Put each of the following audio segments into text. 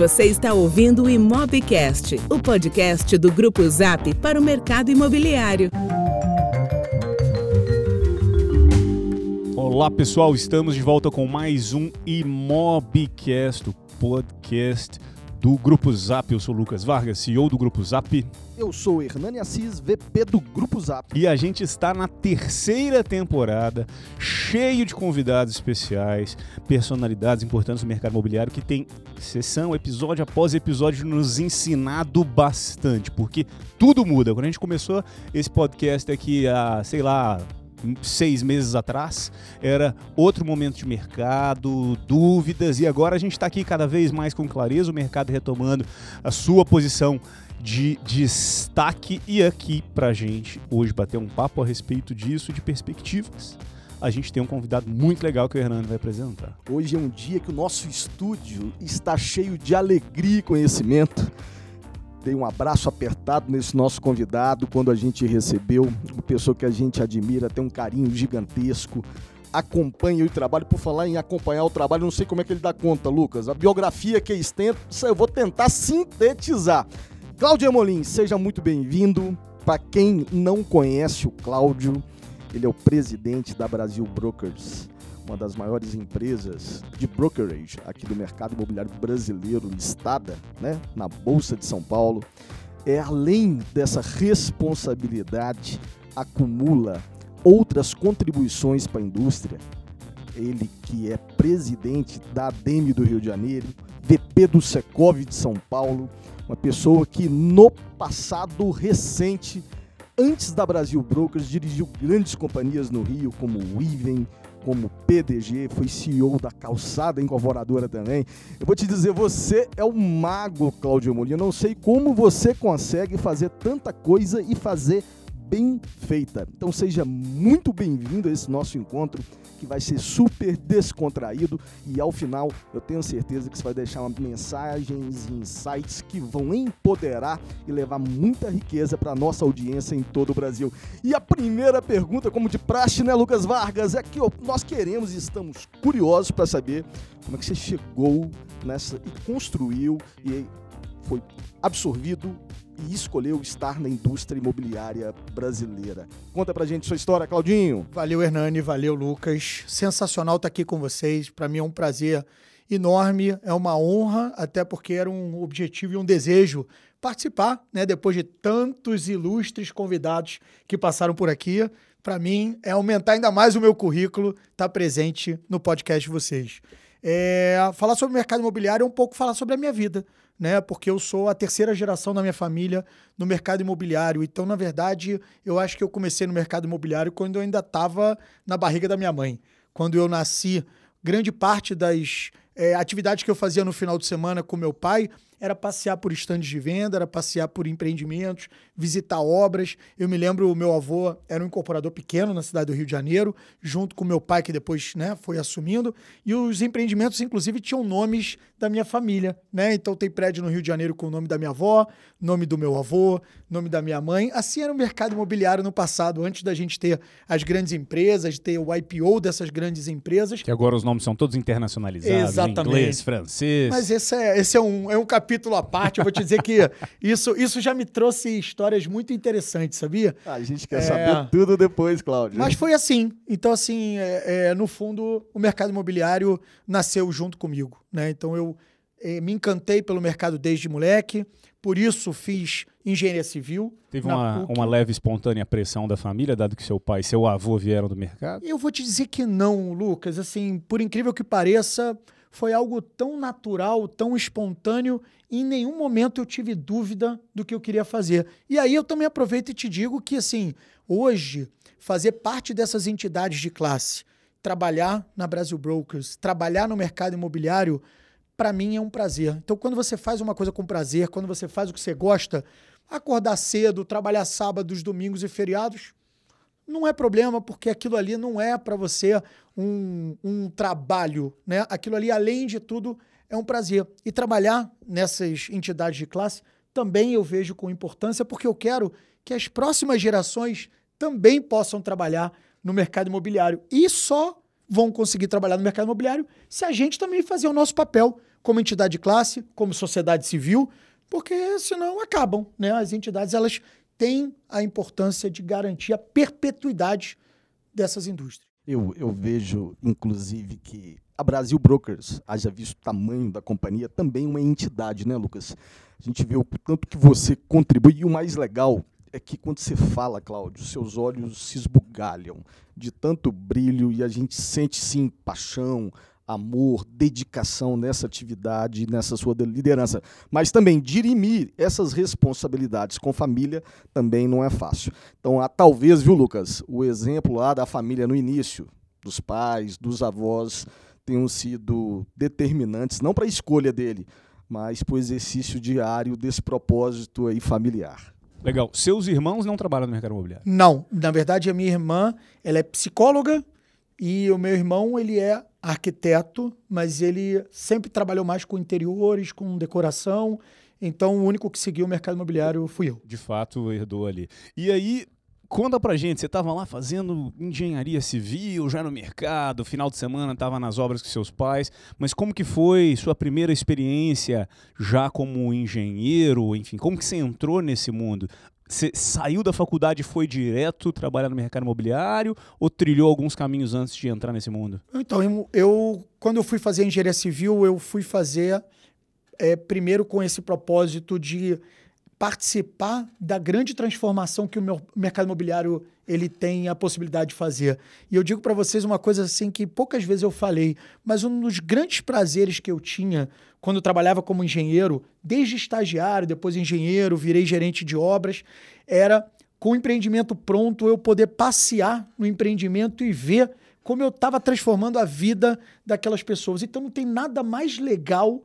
Você está ouvindo o Imobcast, o podcast do Grupo Zap para o mercado imobiliário. Olá pessoal, estamos de volta com mais um Imobcast, o podcast do Grupo Zap. Eu sou Lucas Vargas, CEO do Grupo Zap. Eu sou Hernani Assis, VP do Grupo Zap. E a gente está na terceira temporada, cheio de convidados especiais, personalidades importantes do mercado imobiliário que tem sessão, episódio após episódio, nos ensinado bastante, porque tudo muda. Quando a gente começou esse podcast aqui há, sei lá, seis meses atrás, era outro momento de mercado, dúvidas, e agora a gente está aqui cada vez mais com clareza, o mercado retomando a sua posição de destaque e aqui pra gente hoje bater um papo a respeito disso, de perspectivas. A gente tem um convidado muito legal que o Hernando vai apresentar. Hoje é um dia que o nosso estúdio está cheio de alegria e conhecimento. Dei um abraço apertado nesse nosso convidado quando a gente recebeu, uma pessoa que a gente admira, tem um carinho gigantesco, acompanha o trabalho. Por falar em acompanhar o trabalho, não sei como é que ele dá conta, Lucas. A biografia que extensa, eu vou tentar sintetizar. Cláudio Amolim, seja muito bem-vindo. Para quem não conhece o Cláudio, ele é o presidente da Brasil Brokers, uma das maiores empresas de brokerage aqui do mercado imobiliário brasileiro, listada né, na Bolsa de São Paulo. É além dessa responsabilidade, acumula outras contribuições para a indústria. Ele que é presidente da ADEME do Rio de Janeiro, VP do Secov de São Paulo, uma pessoa que no passado recente, antes da Brasil Brokers, dirigiu grandes companhias no Rio, como Iven, como PDG, foi CEO da Calçada Incorporadora também. Eu vou te dizer, você é o mago, Cláudio Molina. Eu não sei como você consegue fazer tanta coisa e fazer bem feita. Então seja muito bem-vindo a esse nosso encontro que vai ser super descontraído e ao final eu tenho certeza que você vai deixar mensagens e insights que vão empoderar e levar muita riqueza para nossa audiência em todo o Brasil. E a primeira pergunta, como de praxe, né, Lucas Vargas, é que nós queremos e estamos curiosos para saber como é que você chegou nessa e construiu e foi absorvido e escolheu estar na indústria imobiliária brasileira. Conta pra gente sua história, Claudinho. Valeu, Hernani, valeu, Lucas. Sensacional estar aqui com vocês. Para mim é um prazer enorme, é uma honra, até porque era um objetivo e um desejo participar, né, depois de tantos ilustres convidados que passaram por aqui. Para mim é aumentar ainda mais o meu currículo, estar tá presente no podcast de vocês. É, falar sobre o mercado imobiliário é um pouco falar sobre a minha vida né? Porque eu sou a terceira geração da minha família no mercado imobiliário. Então, na verdade, eu acho que eu comecei no mercado imobiliário quando eu ainda estava na barriga da minha mãe. Quando eu nasci, grande parte das é, atividades que eu fazia no final de semana com meu pai era passear por estandes de venda, era passear por empreendimentos, visitar obras. Eu me lembro, o meu avô era um incorporador pequeno na cidade do Rio de Janeiro, junto com meu pai, que depois né, foi assumindo. E os empreendimentos, inclusive, tinham nomes da minha família. Né? Então tem prédio no Rio de Janeiro com o nome da minha avó, nome do meu avô, nome da minha mãe. Assim era o mercado imobiliário no passado, antes da gente ter as grandes empresas, ter o IPO dessas grandes empresas. Que agora os nomes são todos internacionalizados, Exatamente. inglês, francês. Mas esse é, esse é, um, é um capítulo capítulo à parte. Eu vou te dizer que isso, isso já me trouxe histórias muito interessantes, sabia? A gente quer é... saber tudo depois, Cláudio. Mas foi assim. Então, assim, é, é, no fundo, o mercado imobiliário nasceu junto comigo. Né? Então, eu é, me encantei pelo mercado desde moleque. Por isso, fiz engenharia civil. Teve uma, uma leve espontânea pressão da família, dado que seu pai e seu avô vieram do mercado? Eu vou te dizer que não, Lucas. Assim, por incrível que pareça, foi algo tão natural, tão espontâneo, e em nenhum momento eu tive dúvida do que eu queria fazer. E aí eu também aproveito e te digo que, assim, hoje, fazer parte dessas entidades de classe, trabalhar na Brasil Brokers, trabalhar no mercado imobiliário, para mim é um prazer. Então, quando você faz uma coisa com prazer, quando você faz o que você gosta, acordar cedo, trabalhar sábados, domingos e feriados, não é problema, porque aquilo ali não é para você um, um trabalho, né? Aquilo ali, além de tudo, é um prazer. E trabalhar nessas entidades de classe também eu vejo com importância, porque eu quero que as próximas gerações também possam trabalhar no mercado imobiliário. E só vão conseguir trabalhar no mercado imobiliário se a gente também fazer o nosso papel como entidade de classe, como sociedade civil, porque senão acabam, né? As entidades elas têm a importância de garantir a perpetuidade dessas indústrias. Eu, eu vejo, inclusive, que a Brasil Brokers, haja visto o tamanho da companhia, também uma entidade, né, Lucas? A gente vê o tanto que você contribui. E o mais legal é que quando você fala, Cláudio, seus olhos se esbugalham de tanto brilho e a gente sente, sim, paixão, amor, dedicação nessa atividade, nessa sua liderança. Mas também dirimir essas responsabilidades com família também não é fácil. Então, há, talvez, viu, Lucas, o exemplo lá da família no início, dos pais, dos avós, tenham sido determinantes, não para a escolha dele, mas para o exercício diário desse propósito aí familiar. Legal. Seus irmãos não trabalham no mercado imobiliário? Não. Na verdade, a minha irmã ela é psicóloga e o meu irmão ele é arquiteto, mas ele sempre trabalhou mais com interiores, com decoração. Então, o único que seguiu o mercado imobiliário fui eu. De fato, herdou ali. E aí, conta pra gente, você estava lá fazendo engenharia civil, já no mercado, final de semana estava nas obras com seus pais, mas como que foi sua primeira experiência já como engenheiro, enfim, como que você entrou nesse mundo? Você saiu da faculdade e foi direto trabalhar no mercado imobiliário ou trilhou alguns caminhos antes de entrar nesse mundo? Então, eu, quando eu fui fazer engenharia civil, eu fui fazer é, primeiro com esse propósito de participar da grande transformação que o meu mercado imobiliário ele tem a possibilidade de fazer. E eu digo para vocês uma coisa assim que poucas vezes eu falei, mas um dos grandes prazeres que eu tinha quando eu trabalhava como engenheiro, desde estagiário, depois engenheiro, virei gerente de obras, era com o empreendimento pronto eu poder passear no empreendimento e ver como eu estava transformando a vida daquelas pessoas. Então não tem nada mais legal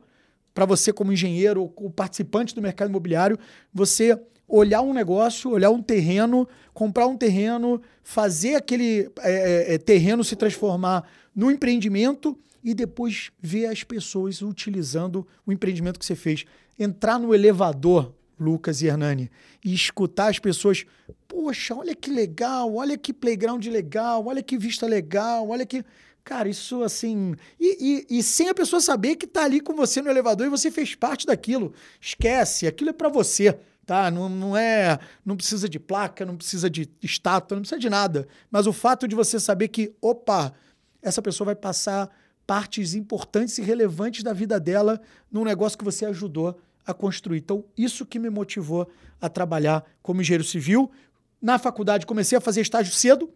para você como engenheiro ou participante do mercado imobiliário, você olhar um negócio, olhar um terreno, comprar um terreno, fazer aquele é, é, é terreno se transformar no empreendimento e depois ver as pessoas utilizando o empreendimento que você fez. Entrar no elevador, Lucas e Hernani, e escutar as pessoas. Poxa, olha que legal, olha que playground legal, olha que vista legal, olha que. Cara, isso assim. E, e, e, sem a pessoa saber que tá ali com você no elevador e você fez parte daquilo. Esquece, aquilo é para você, tá? Não, não é. Não precisa de placa, não precisa de estátua, não precisa de nada. Mas o fato de você saber que, opa, essa pessoa vai passar partes importantes e relevantes da vida dela num negócio que você ajudou a construir. Então, isso que me motivou a trabalhar como engenheiro civil. Na faculdade, comecei a fazer estágio cedo,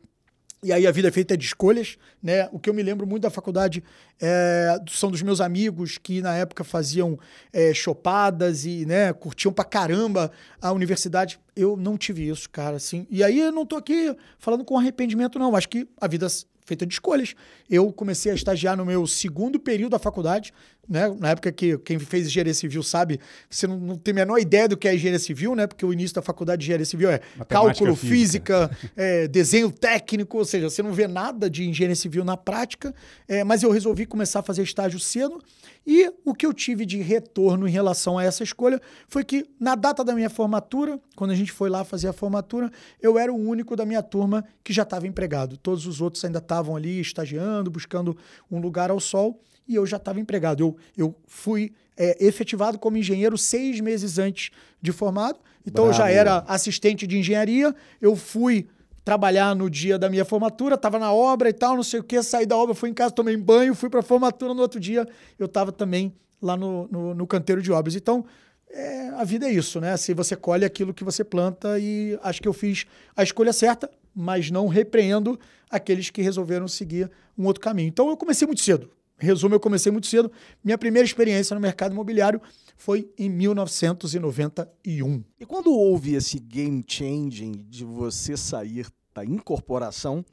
e aí a vida é feita de escolhas, né? O que eu me lembro muito da faculdade é, são dos meus amigos que na época faziam é, chopadas e né, curtiam pra caramba a universidade. Eu não tive isso, cara, assim. E aí eu não tô aqui falando com arrependimento, não. Acho que a vida feita de escolhas. Eu comecei a estagiar no meu segundo período da faculdade, né? Na época que quem fez engenharia civil sabe, você não, não, tem a menor ideia do que é engenharia civil, né? Porque o início da faculdade de engenharia civil é Matemática cálculo, física, física é, desenho técnico, ou seja, você não vê nada de engenharia civil na prática. É, mas eu resolvi começar a fazer estágio cedo e o que eu tive de retorno em relação a essa escolha foi que na data da minha formatura, quando a gente foi lá fazer a formatura, eu era o único da minha turma que já estava empregado. Todos os outros ainda estavam ali estagiando, buscando um lugar ao sol e eu já estava empregado. Eu, eu fui é, efetivado como engenheiro seis meses antes de formado, então Bravo. eu já era assistente de engenharia, eu fui trabalhar no dia da minha formatura, estava na obra e tal, não sei o que, saí da obra, fui em casa, tomei banho, fui para a formatura no outro dia, eu estava também lá no, no, no, canteiro de obras. Então, é, a vida é isso, né? Se você colhe aquilo que você planta e acho que eu fiz a escolha certa, mas não repreendo aqueles que resolveram seguir um outro caminho. Então, eu comecei muito cedo. Resumo, eu comecei muito cedo. Minha primeira experiência no mercado imobiliário foi em 1991. E quando houve esse game changing de você sair da incorporação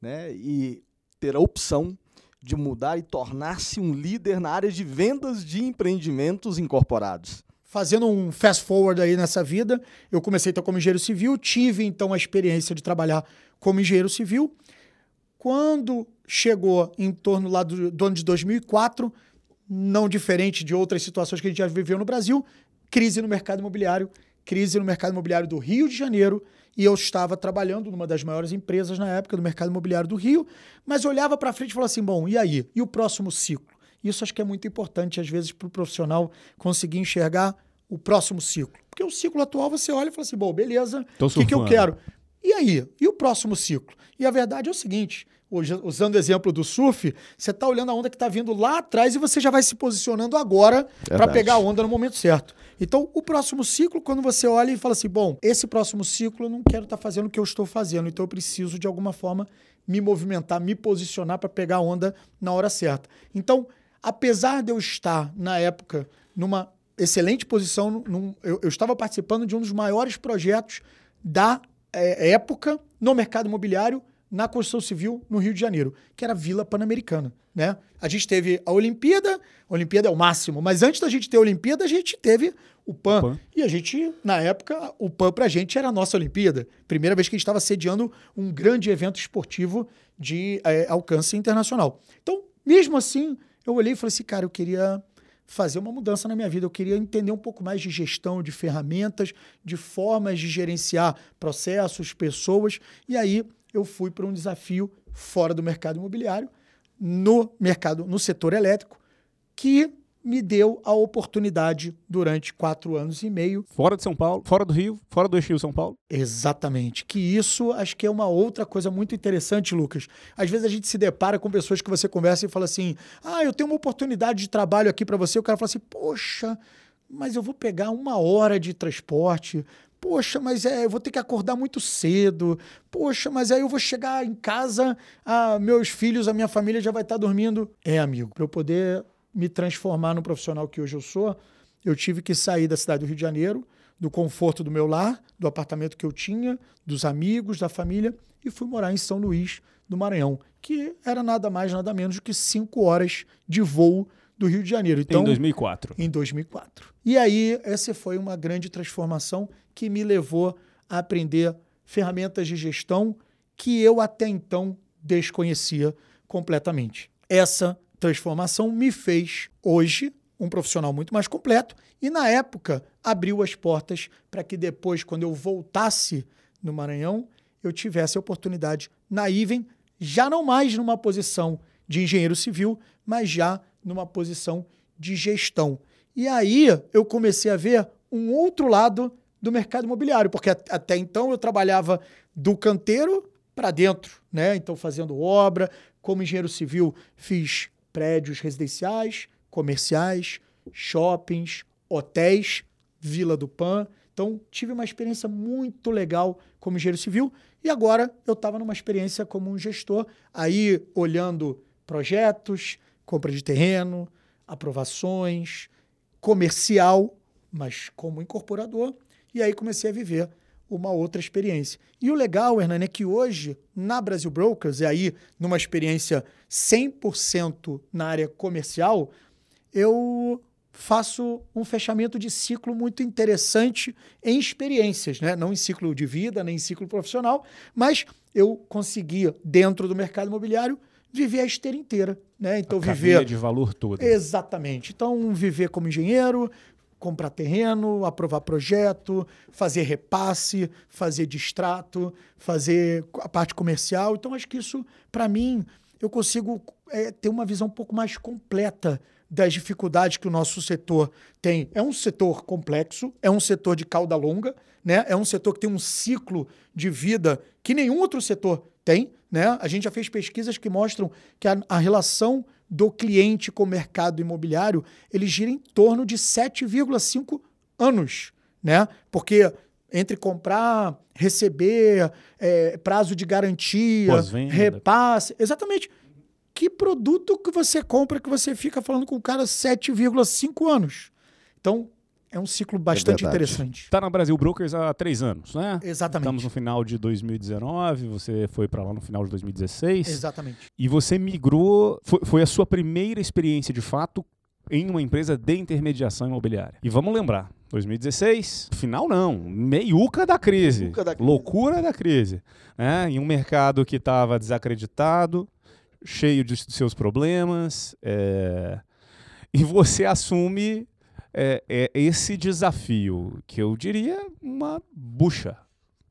né, e ter a opção de mudar e tornar-se um líder na área de vendas de empreendimentos incorporados? Fazendo um fast forward aí nessa vida, eu comecei então como engenheiro civil, tive então a experiência de trabalhar como engenheiro civil. Quando chegou em torno lá do, do ano de 2004, não diferente de outras situações que a gente já viveu no Brasil, crise no mercado imobiliário, crise no mercado imobiliário do Rio de Janeiro, e eu estava trabalhando numa das maiores empresas na época do mercado imobiliário do Rio, mas olhava para frente e falava assim: bom, e aí? E o próximo ciclo? Isso acho que é muito importante, às vezes, para o profissional conseguir enxergar o próximo ciclo. Porque o ciclo atual você olha e fala assim: bom, beleza, o que, que eu quero? E aí? E o próximo ciclo? E a verdade é o seguinte: usando o exemplo do surf, você está olhando a onda que está vindo lá atrás e você já vai se posicionando agora para pegar a onda no momento certo. Então, o próximo ciclo, quando você olha e fala assim: bom, esse próximo ciclo eu não quero estar fazendo o que eu estou fazendo, então eu preciso de alguma forma me movimentar, me posicionar para pegar a onda na hora certa. Então, apesar de eu estar, na época, numa excelente posição, num- eu, eu estava participando de um dos maiores projetos da eh, época no mercado imobiliário na construção civil no Rio de Janeiro, que era a Vila Pan-Americana. Né? A gente teve a Olimpíada, a Olimpíada é o máximo, mas antes da gente ter a Olimpíada, a gente teve o PAN. PAN. E a gente, na época, o PAN pra gente era a nossa Olimpíada. Primeira vez que a gente estava sediando um grande evento esportivo de eh, alcance internacional. Então, mesmo assim, eu olhei e falei assim, cara, eu queria fazer uma mudança na minha vida. Eu queria entender um pouco mais de gestão, de ferramentas, de formas de gerenciar processos, pessoas. E aí eu fui para um desafio fora do mercado imobiliário, no mercado, no setor elétrico, que me deu a oportunidade durante quatro anos e meio Fora de São Paulo, fora do Rio, fora do eixo São Paulo. Exatamente. Que isso acho que é uma outra coisa muito interessante, Lucas. Às vezes a gente se depara com pessoas que você conversa e fala assim: ah, eu tenho uma oportunidade de trabalho aqui para você. O cara fala assim: poxa, mas eu vou pegar uma hora de transporte. Poxa, mas é, eu vou ter que acordar muito cedo. Poxa, mas aí eu vou chegar em casa, ah, meus filhos, a minha família já vai estar dormindo. É, amigo, para eu poder me transformar no profissional que hoje eu sou, eu tive que sair da cidade do Rio de Janeiro, do conforto do meu lar, do apartamento que eu tinha, dos amigos, da família, e fui morar em São Luís do Maranhão, que era nada mais, nada menos do que cinco horas de voo do Rio de Janeiro. Então, em 2004. em 2004. E aí, essa foi uma grande transformação que me levou a aprender ferramentas de gestão que eu até então desconhecia completamente. Essa transformação me fez, hoje, um profissional muito mais completo e, na época, abriu as portas para que depois, quando eu voltasse no Maranhão, eu tivesse a oportunidade na Iven, já não mais numa posição de engenheiro civil, mas já numa posição de gestão. E aí eu comecei a ver um outro lado do mercado imobiliário, porque at- até então eu trabalhava do canteiro para dentro, né? Então fazendo obra, como engenheiro civil fiz prédios residenciais, comerciais, shoppings, hotéis, Vila do Pan. Então tive uma experiência muito legal como engenheiro civil e agora eu estava numa experiência como um gestor, aí olhando projetos, compra de terreno, aprovações, comercial, mas como incorporador, e aí comecei a viver uma outra experiência. E o legal, Hernani, é que hoje, na Brasil Brokers, e aí numa experiência 100% na área comercial, eu faço um fechamento de ciclo muito interessante em experiências, né? não em ciclo de vida, nem em ciclo profissional, mas eu consegui, dentro do mercado imobiliário, viver a esteira inteira. Né? Então, a viver de valor toda. Exatamente. Então, viver como engenheiro, comprar terreno, aprovar projeto, fazer repasse, fazer distrato, fazer a parte comercial. Então, acho que isso, para mim, eu consigo é, ter uma visão um pouco mais completa das dificuldades que o nosso setor tem. É um setor complexo, é um setor de cauda longa, né? é um setor que tem um ciclo de vida que nenhum outro setor tem. Né? A gente já fez pesquisas que mostram que a, a relação do cliente com o mercado imobiliário ele gira em torno de 7,5 anos. Né? Porque entre comprar, receber, é, prazo de garantia, repasse. Exatamente. Que produto que você compra que você fica falando com o cara 7,5 anos? Então, é um ciclo bastante verdade. interessante. Tá na Brasil Brokers há três anos, né? Exatamente. Estamos no final de 2019, você foi para lá no final de 2016. Exatamente. E você migrou, foi, foi a sua primeira experiência de fato em uma empresa de intermediação imobiliária. E vamos lembrar, 2016, final não, meiuca da crise, Meiuca da crise. loucura da crise, né? Em um mercado que estava desacreditado, cheio de seus problemas, é, e você assume é, é, esse desafio que eu diria uma bucha,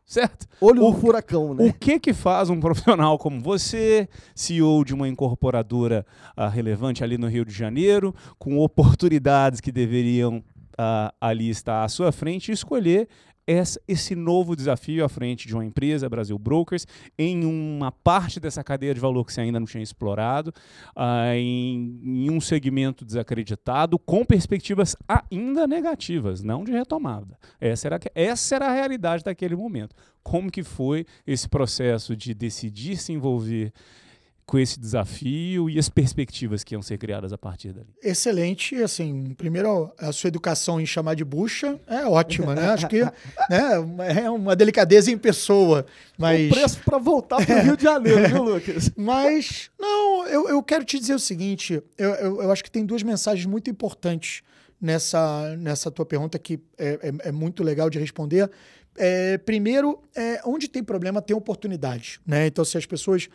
certo? Olho O- no furacão, né? O que que faz um profissional como você, CEO de uma incorporadora ah, relevante ali no Rio de Janeiro, com oportunidades que deveriam ah, ali estar à sua frente, escolher essa- esse novo desafio à frente de uma empresa, Brasil Brokers, em uma parte dessa cadeia de valor que você ainda não tinha explorado, ah, em, em um segmento desacreditado, com perspectivas ainda negativas, não de retomada. Essa era, essa era a realidade daquele momento. Como que foi esse processo de decidir se envolver com esse desafio e as perspectivas que iam ser criadas a partir dali? Excelente, assim, primeiro a sua educação em chamar de bucha é ótima, né? Acho que né, é uma delicadeza em pessoa, mas... O preço para voltar pro Rio de Janeiro, viu, Lucas? Mas, não, eu, eu quero te dizer o seguinte: eu, eu, eu acho que tem duas mensagens muito importantes nessa, nessa tua pergunta que é, é, é muito legal de responder. É, primeiro, é, onde tem problema tem oportunidade. Né? Então, se as pessoas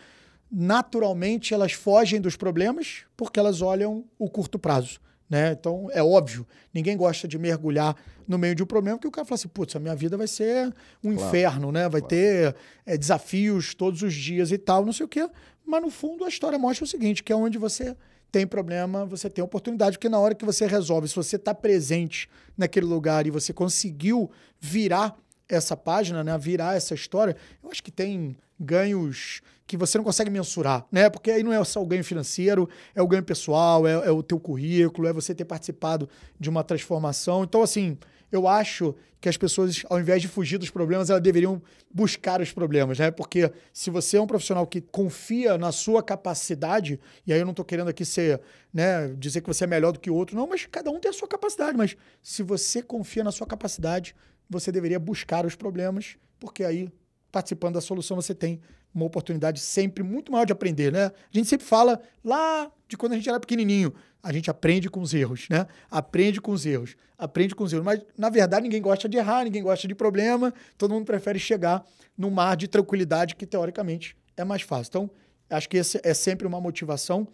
naturalmente elas fogem dos problemas porque elas olham o curto prazo. Né? Então, é óbvio, ninguém gosta de mergulhar no meio de um problema, porque o cara fala assim, putz, a minha vida vai ser um Claro, inferno, né? Vai claro. ter é, desafios todos os dias e tal, não sei o quê. Mas, no fundo, a história mostra o seguinte, que é onde você tem problema, você tem oportunidade, porque na hora que você resolve, se você está presente naquele lugar e você conseguiu virar essa página, né? Virar essa história, eu acho que tem ganhos que você não consegue mensurar, né? Porque aí não é só o ganho financeiro, é o ganho pessoal, é, é o teu currículo, é você ter participado de uma transformação. Então, assim, eu acho que as pessoas, ao invés de fugir dos problemas, elas deveriam buscar os problemas, né? Porque se você é um profissional que confia na sua capacidade, e aí eu não estou querendo aqui ser, né, dizer que você é melhor do que o outro, não, mas cada um tem a sua capacidade. Mas se você confia na sua capacidade, você deveria buscar os problemas, porque aí, participando da solução, você tem uma oportunidade sempre muito maior de aprender, né? A gente sempre fala lá de quando a gente era pequenininho, a gente aprende com os erros, né? Aprende com os erros, aprende com os erros. Mas, na verdade, ninguém gosta de errar, ninguém gosta de problema, todo mundo prefere chegar num mar de tranquilidade que, teoricamente, é mais fácil. Então, acho que esse é sempre uma motivação.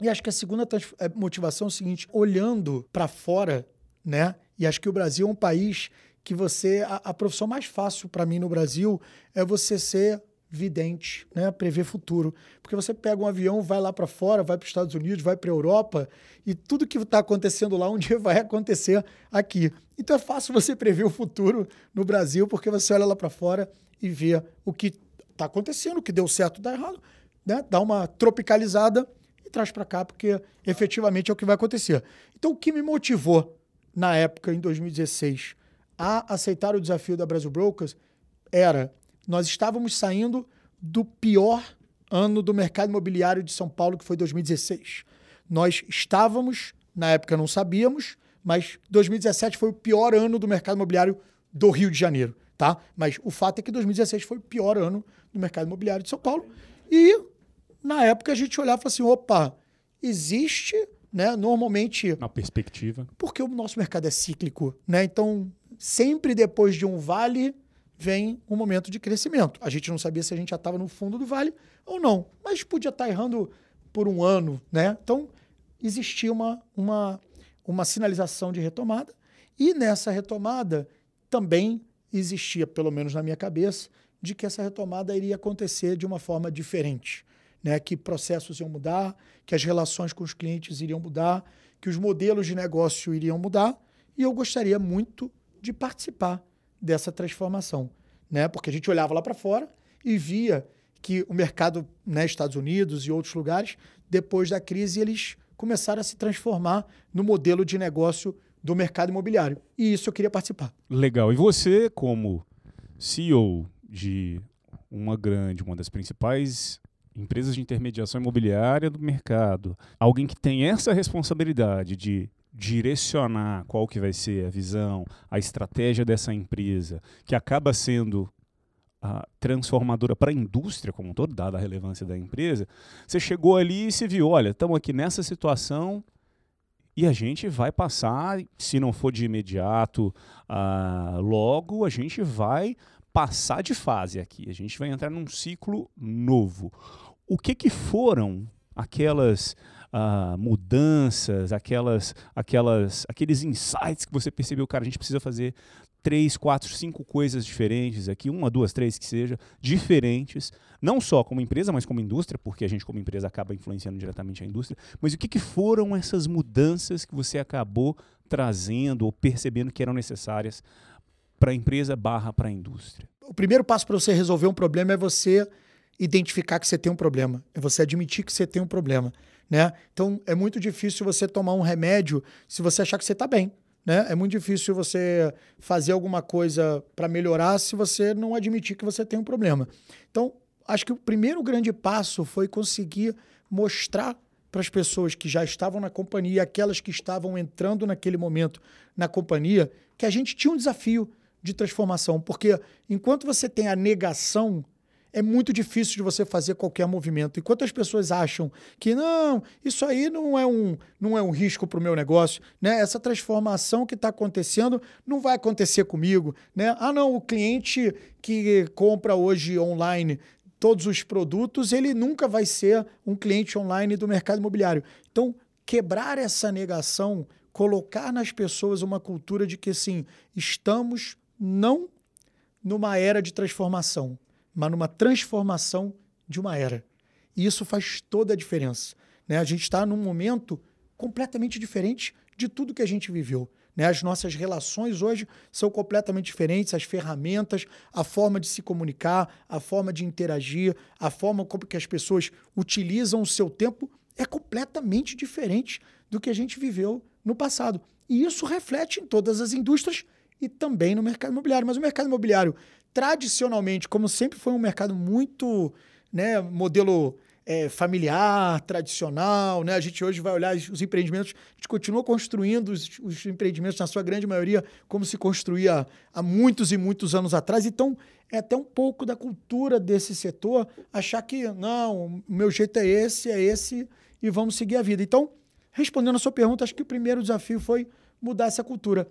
E acho que a segunda eh, motivação é o seguinte: olhando para fora, né? E acho que o Brasil é um país que você. A, a profissão mais fácil para mim no Brasil é você ser vidente, né? Prever futuro. Porque você pega um avião, vai lá para fora, vai para os Estados Unidos, vai para a Europa, e tudo que está acontecendo lá um dia vai acontecer aqui. Então é fácil você prever o futuro no Brasil, porque você olha lá para fora e vê o que está acontecendo, o que deu certo, dá errado, né? Dá uma tropicalizada e traz para cá, porque efetivamente é o que vai acontecer. Então, o que me motivou na época, em 2016, a aceitar o desafio da Brasil Brokers era nós estávamos saindo do pior ano do mercado imobiliário de São Paulo, que foi 2016. Nós estávamos, na época não sabíamos, mas 2017 foi o pior ano do mercado imobiliário do Rio de Janeiro, tá? Mas o fato é que 2016 foi o pior ano do mercado imobiliário de São Paulo. E na época a gente olhava e falava assim, opa, existe, né, normalmente Na perspectiva. porque o nosso mercado é cíclico, né? Então, sempre depois de um vale vem um momento de crescimento. A gente não sabia se a gente já estava no fundo do vale ou não, mas podia estar errando por um ano, né? Então, existia uma, uma, uma sinalização de retomada e nessa retomada também existia, pelo menos na minha cabeça, de que essa retomada iria acontecer de uma forma diferente, né? Que processos iam mudar, que as relações com os clientes iriam mudar, que os modelos de negócio iriam mudar, e eu gostaria muito de participar dessa transformação, né? Porque a gente olhava lá para fora e via que o mercado, né, Estados Unidos e outros lugares, depois da crise, eles começaram a se transformar no modelo de negócio do mercado imobiliário. E isso eu queria participar. Legal. E você, como CEO de uma grande, uma das principais empresas de intermediação imobiliária do mercado, alguém que tem essa responsabilidade de direcionar qual que vai ser a visão, a estratégia dessa empresa, que acaba sendo a transformadora para a indústria como um todo, dada a relevância da empresa, você chegou ali e se viu, olha, estamos aqui nessa situação e a gente vai passar, se não for de imediato, ah, logo a gente vai passar de fase aqui. A gente vai entrar num ciclo novo. O que, que foram aquelas uh, mudanças, aquelas, aquelas, aqueles insights que você percebeu, cara, a gente precisa fazer três, quatro, cinco coisas diferentes aqui, uma, duas, três que seja, diferentes, não só como empresa, mas como indústria, porque a gente como empresa acaba influenciando diretamente a indústria, mas o que, que foram essas mudanças que você acabou trazendo ou percebendo que eram necessárias para a empresa barra para a indústria? O primeiro passo para você resolver um problema é você identificar que você tem um problema, é você admitir que você tem um problema. Né? Então é muito difícil você tomar um remédio se você achar que você está bem. Né? É muito difícil você fazer alguma coisa para melhorar se você não admitir que você tem um problema. Então, acho que o primeiro grande passo foi conseguir mostrar para as pessoas que já estavam na companhia, aquelas que estavam entrando naquele momento na companhia, que a gente tinha um desafio de transformação, porque enquanto você tem a negação é muito difícil de você fazer qualquer movimento. Enquanto as pessoas acham que não, isso aí não é um, não é um risco para o meu negócio, né? Essa transformação que está acontecendo não vai acontecer comigo, né? Ah, não, o cliente que compra hoje online todos os produtos, ele nunca vai ser um cliente online do mercado imobiliário. Então, quebrar essa negação, colocar nas pessoas uma cultura de que, assim, estamos não numa era de transformação mas numa transformação de uma era. E isso faz toda a diferença. Né? A gente está num momento completamente diferente de tudo que a gente viveu. Né? As nossas relações hoje são completamente diferentes, as ferramentas, a forma de se comunicar, a forma de interagir, a forma como que as pessoas utilizam o seu tempo é completamente diferente do que a gente viveu no passado. E isso reflete em todas as indústrias e também no mercado imobiliário. Mas o mercado imobiliário tradicionalmente, como sempre foi um mercado muito, né, modelo é, familiar, tradicional, né? A gente hoje vai olhar os empreendimentos, a gente continua construindo os, os, empreendimentos, na sua grande maioria, como se construía há muitos e muitos anos atrás. Então, é até um pouco da cultura desse setor achar que, não, o meu jeito é esse, é esse, e vamos seguir a vida. Então, respondendo a sua pergunta, acho que o primeiro desafio foi mudar essa cultura.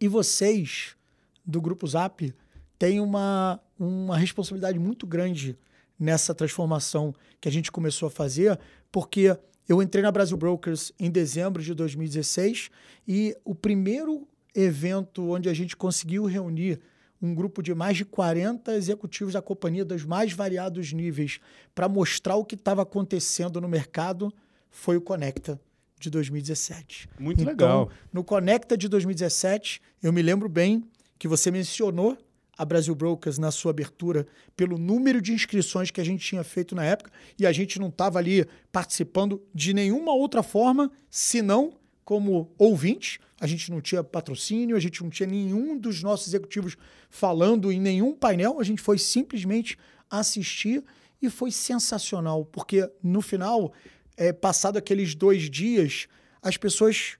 E vocês, do Grupo Zap, tem uma, uma responsabilidade muito grande nessa transformação que a gente começou a fazer, porque eu entrei na Brasil Brokers em dezembro de 2016 e o primeiro evento onde a gente conseguiu reunir um grupo de mais de 40 executivos da companhia dos mais variados níveis para mostrar o que estava acontecendo no mercado foi o Conecta de 2017. Muito então, legal. No Conecta de 2017, eu me lembro bem que você mencionou a Brasil Brokers na sua abertura pelo número de inscrições que a gente tinha feito na época e a gente não estava ali participando de nenhuma outra forma senão como ouvinte. A gente não tinha patrocínio, a gente não tinha nenhum dos nossos executivos falando em nenhum painel, a gente foi simplesmente assistir e foi sensacional, porque no final, é, passado aqueles dois dias, as pessoas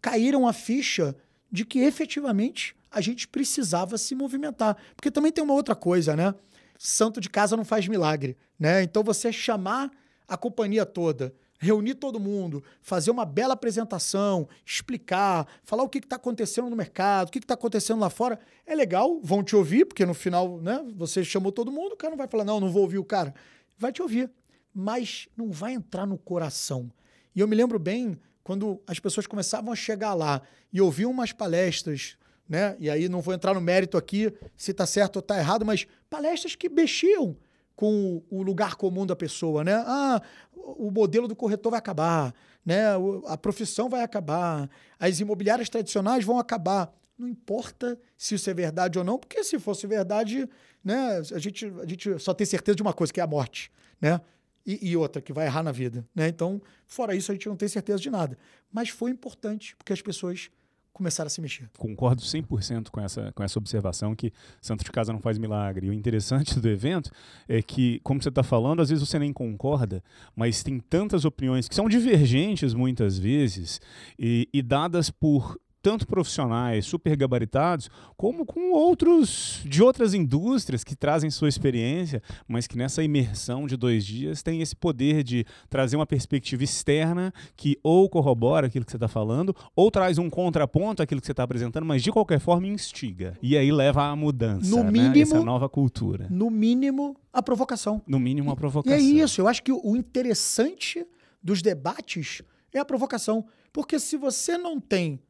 caíram a ficha de que efetivamente a gente precisava se movimentar. Porque também tem uma outra coisa, né? Santo de casa não faz milagre, né? Então você chamar a companhia toda, reunir todo mundo, fazer uma bela apresentação, explicar, falar o que está acontecendo no mercado, o que está acontecendo lá fora, é legal, vão te ouvir, porque no final, né, você chamou todo mundo, o cara não vai falar, não, não vou ouvir o cara. Vai te ouvir, mas não vai entrar no coração. E eu me lembro bem quando as pessoas começavam a chegar lá e ouviam umas palestras né? E aí não vou entrar no mérito aqui se está certo ou está errado, mas palestras que mexiam com o lugar comum da pessoa, né? Ah, o modelo do corretor vai acabar, né? A profissão vai acabar, as imobiliárias tradicionais vão acabar. Não importa se isso é verdade ou não, porque se fosse verdade, né? A gente, a gente só tem certeza de uma coisa, que é a morte, né? E, e outra, que vai errar na vida, né? Então, fora isso, a gente não tem certeza de nada. Mas foi importante, porque as pessoas começar a se mexer. Concordo 100% com essa, com essa observação que santo de casa não faz milagre. E o interessante do evento é que, como você está falando, às vezes você nem concorda, mas tem tantas opiniões que são divergentes muitas vezes e, e dadas por tanto profissionais super gabaritados, como com outros de outras indústrias que trazem sua experiência, mas que nessa imersão de dois dias tem esse poder de trazer uma perspectiva externa que ou corrobora aquilo que você está falando, ou traz um contraponto àquilo que você está apresentando, mas de qualquer forma instiga. E aí leva à mudança, no né? mínimo, essa nova cultura. No mínimo, a provocação. No mínimo, a provocação. E é isso, eu acho que o interessante dos debates é a provocação. Porque se você não tem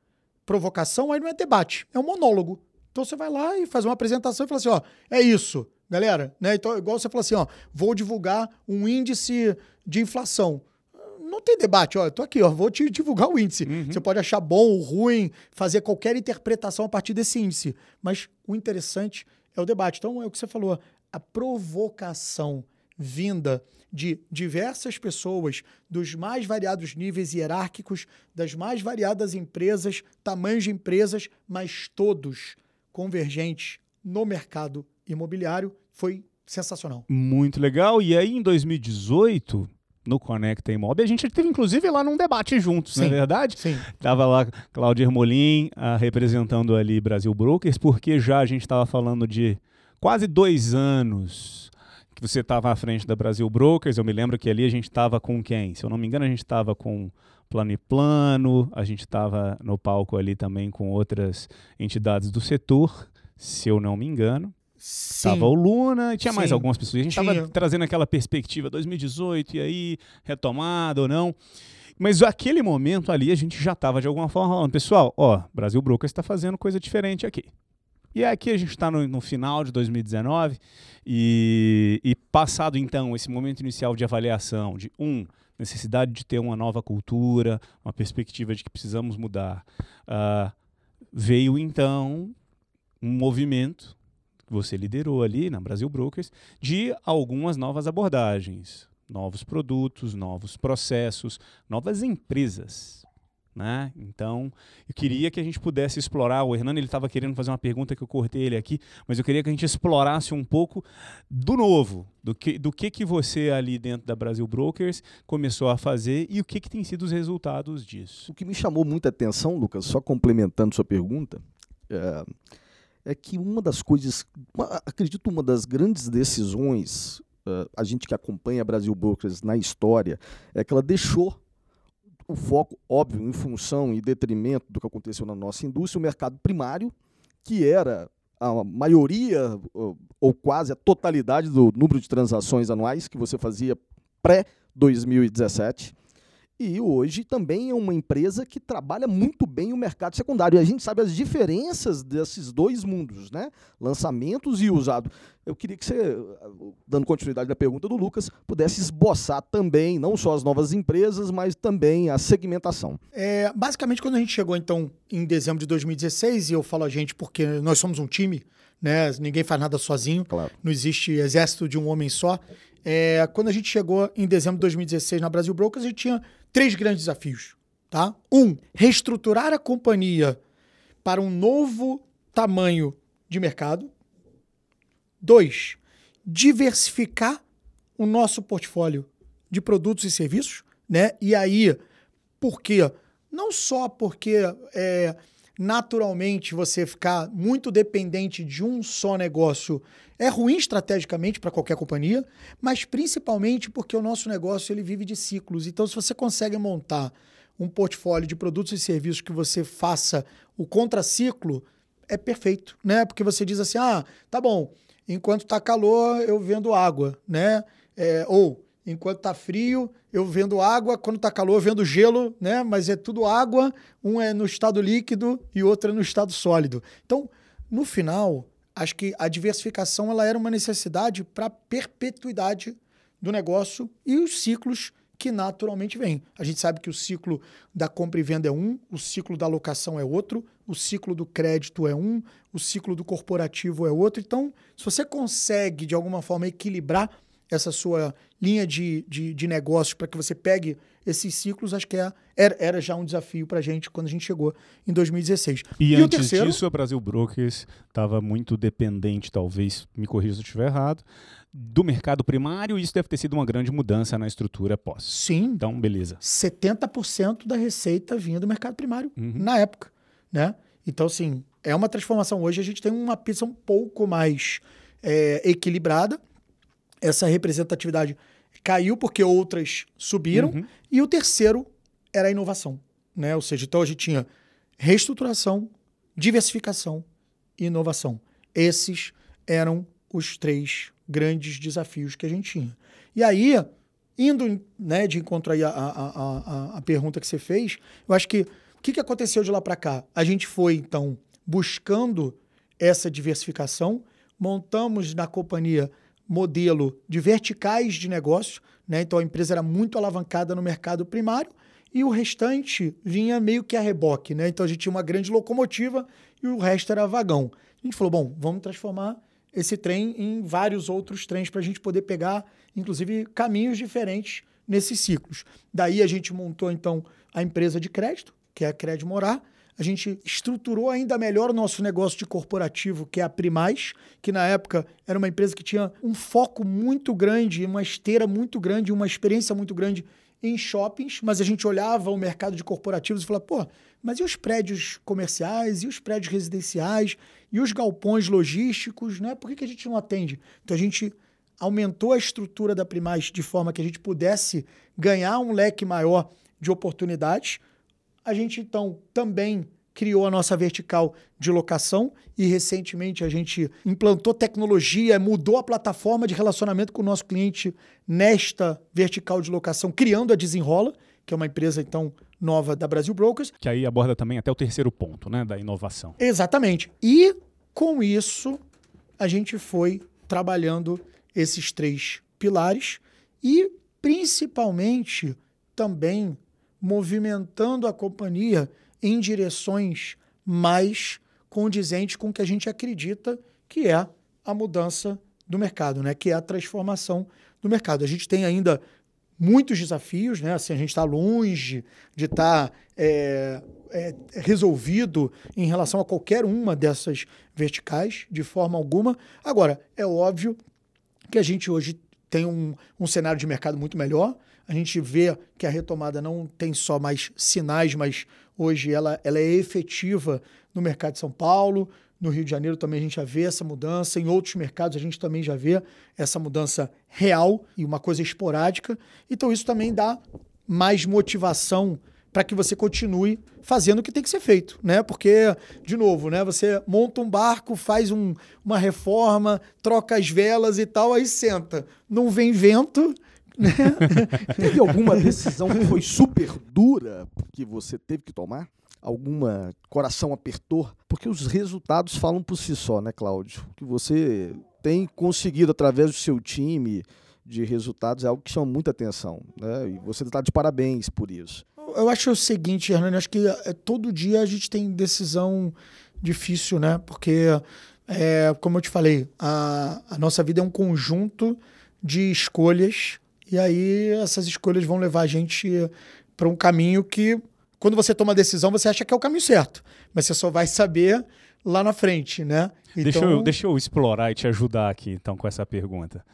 provocação, aí não é debate, é um monólogo. Então você vai lá e faz uma apresentação e fala assim: ó, é isso, galera. Né? Então, igual você fala assim: ó, vou divulgar um índice de inflação. Não tem debate, ó, eu tô aqui, ó, vou te divulgar o índice. Uhum. Você pode achar bom ou ruim, fazer qualquer interpretação a partir desse índice. Mas o interessante é o debate. Então, é o que você falou, a provocação vinda de diversas pessoas, dos mais variados níveis hierárquicos, das mais variadas empresas, tamanhos de empresas, mas todos convergentes no mercado imobiliário, foi sensacional. Muito legal. E aí, em 2018, no Conecta Imob, a gente teve inclusive lá num debate juntos, não é Sim. verdade? Sim. Tava lá Cláudio Ermolim ah, representando ali Brasil Brokers, porque já a gente estava falando de quase dois anos que você estava à frente da Brasil Brokers. Eu me lembro que ali a gente estava com quem? Se eu não me engano, a gente estava com Plano e Plano, a gente estava no palco ali também com outras entidades do setor, se eu não me engano. Sim. Tava o Luna e tinha mais Sim. algumas pessoas. A gente tava Tinha. trazendo aquela perspectiva 2018 e aí, retomada ou não. Mas aquele momento ali a gente já tava de alguma forma falando, pessoal, ó, Brasil Brokers está fazendo coisa diferente aqui. E aqui a gente está no, no final de 2019 e, e passado então esse momento inicial de avaliação de um necessidade de ter uma nova cultura, uma perspectiva de que precisamos mudar, ah, veio então um movimento que você liderou ali na Brasil Brokers de algumas novas abordagens, novos produtos, novos processos, novas empresas. Né? Então, eu queria que a gente pudesse explorar. O Hernani estava querendo fazer uma pergunta que eu cortei ele aqui, mas eu queria que a gente explorasse um pouco do novo, do que, do que, que você ali dentro da Brasil Brokers começou a fazer e o que, que tem sido os resultados disso. O que me chamou muita atenção, Lucas, só complementando sua pergunta, é, é que uma das coisas, uma- acredito uma das grandes decisões, é, a gente que acompanha a Brasil Brokers na história, é que ela deixou o foco, óbvio, em função e detrimento do que aconteceu na nossa indústria, o mercado primário, que era a maioria ou, quase a totalidade do número de transações anuais que você fazia pré-2017. E hoje também é uma empresa que trabalha muito bem o mercado secundário. E a gente sabe as diferenças desses dois mundos, né? Lançamentos e usado. Eu queria que você, dando continuidade na pergunta do Lucas, pudesse esboçar também, não só as novas empresas, mas também a segmentação. É, basicamente, quando a gente chegou, então, em dezembro de 2016, e eu falo a gente porque nós somos um time, né? Ninguém faz nada sozinho, Claro. não existe exército de um homem só. É, quando a gente chegou em dezembro de 2016 na Brasil Brokers, a gente tinha três grandes desafios. Tá? Um, reestruturar a companhia para um novo tamanho de mercado. Dois, diversificar o nosso portfólio de produtos e serviços, né? E aí, por quê? Não só porque é, naturalmente você ficar muito dependente de um só negócio é ruim estrategicamente para qualquer companhia, mas principalmente porque o nosso negócio ele vive de ciclos. Então, se você consegue montar um portfólio de produtos e serviços que você faça o contraciclo, é perfeito, né? Porque você diz assim, ah, tá bom, enquanto tá calor eu vendo água, né? É, ou enquanto tá frio eu vendo água, quando tá calor eu vendo gelo, né? Mas é tudo água, um é no estado líquido e outro é no estado sólido. Então, no final, acho que a diversificação ela era uma necessidade para perpetuidade do negócio e os ciclos que naturalmente vêm. A gente sabe que o ciclo da compra e venda é um, o ciclo da locação é outro, o ciclo do crédito é um, o ciclo do corporativo é outro. Então, se você consegue, de alguma forma, equilibrar essa sua linha de, de, de negócios para que você pegue esses ciclos, acho que é, era, era já um desafio para a gente quando a gente chegou em 2016. E, o antes terceiro, disso, a Brasil Brokers estava muito dependente, talvez, me corrija se eu estiver errado, do mercado primário e isso deve ter sido uma grande mudança na estrutura pós. sim, Então, beleza. 70% da receita vinha do mercado primário Uhum. na época, né? Então, assim, é uma transformação. Hoje a gente tem uma pizza um pouco mais é, equilibrada. Essa representatividade caiu porque outras subiram. Uhum. E o terceiro era a inovação, né? Ou seja, então a gente tinha reestruturação, diversificação e inovação. Esses eram os três grandes desafios que a gente tinha. E aí, indo né, de encontro aí a, a, a, a pergunta que você fez, eu acho que o que, que aconteceu de lá para cá? A gente foi, então, buscando essa diversificação, montamos na companhia modelo de verticais de negócio, né? então a empresa era muito alavancada no mercado primário e o restante vinha meio que a reboque. Né? Então a gente tinha uma grande locomotiva e o resto era vagão. A gente falou, bom, vamos transformar esse trem em vários outros trens para a gente poder pegar, inclusive, caminhos diferentes nesses ciclos. Daí a gente montou, então, a empresa de crédito, que é a Cred Morar. A gente estruturou ainda melhor o nosso negócio de corporativo, que é a Primais, que na época era uma empresa que tinha um foco muito grande, uma esteira muito grande, uma experiência muito grande em shoppings, mas a gente olhava o mercado de corporativos e falava, pô, mas e os prédios comerciais, e os prédios residenciais, e os galpões logísticos, né? Por que, que a gente não atende? Então a gente aumentou a estrutura da Primais de forma que a gente pudesse ganhar um leque maior de oportunidades. A gente, então, também criou a nossa vertical de locação e recentemente a gente implantou tecnologia, mudou a plataforma de relacionamento com o nosso cliente nesta vertical de locação, criando a Desenrola, que é uma empresa então nova da Brasil Brokers. Que aí aborda também até o terceiro ponto, né, da inovação. Exatamente. E com isso a gente foi trabalhando esses três pilares e principalmente também movimentando a companhia em direções mais condizentes com o que a gente acredita que é a mudança do mercado, né? que é a transformação do mercado. A gente tem ainda muitos desafios, né? Assim, a gente está longe de estar tá, é, é, resolvido em relação a qualquer uma dessas verticais, de forma alguma. Agora, é óbvio que a gente hoje tem um, um cenário de mercado muito melhor. A gente vê que a retomada não tem só mais sinais, mas hoje ela, ela é efetiva no mercado de São Paulo, no Rio de Janeiro também a gente já vê essa mudança, em outros mercados a gente também já vê essa mudança real e uma coisa esporádica. Então isso também dá mais motivação para que você continue fazendo o que tem que ser feito, né? Porque, de novo, né? Você monta um barco, faz um, uma reforma, troca as velas e tal, aí senta. Não vem vento? Teve alguma decisão que foi super dura que você teve que tomar? Alguma coração apertou? Porque os resultados falam por si só, né, Cláudio? Que você tem conseguido através do seu time de resultados é algo que chama muita atenção, né? E você está de parabéns por isso. Eu acho o seguinte, Hernani, acho que é, todo dia a gente tem decisão difícil, né? Porque, é, como eu te falei, a, a nossa vida é um conjunto de escolhas e aí essas escolhas vão levar a gente para um caminho que, quando você toma a decisão, você acha que é o caminho certo. Mas você só vai saber lá na frente, né? Então... Deixa, eu, deixa eu explorar e te ajudar aqui, então, com essa pergunta.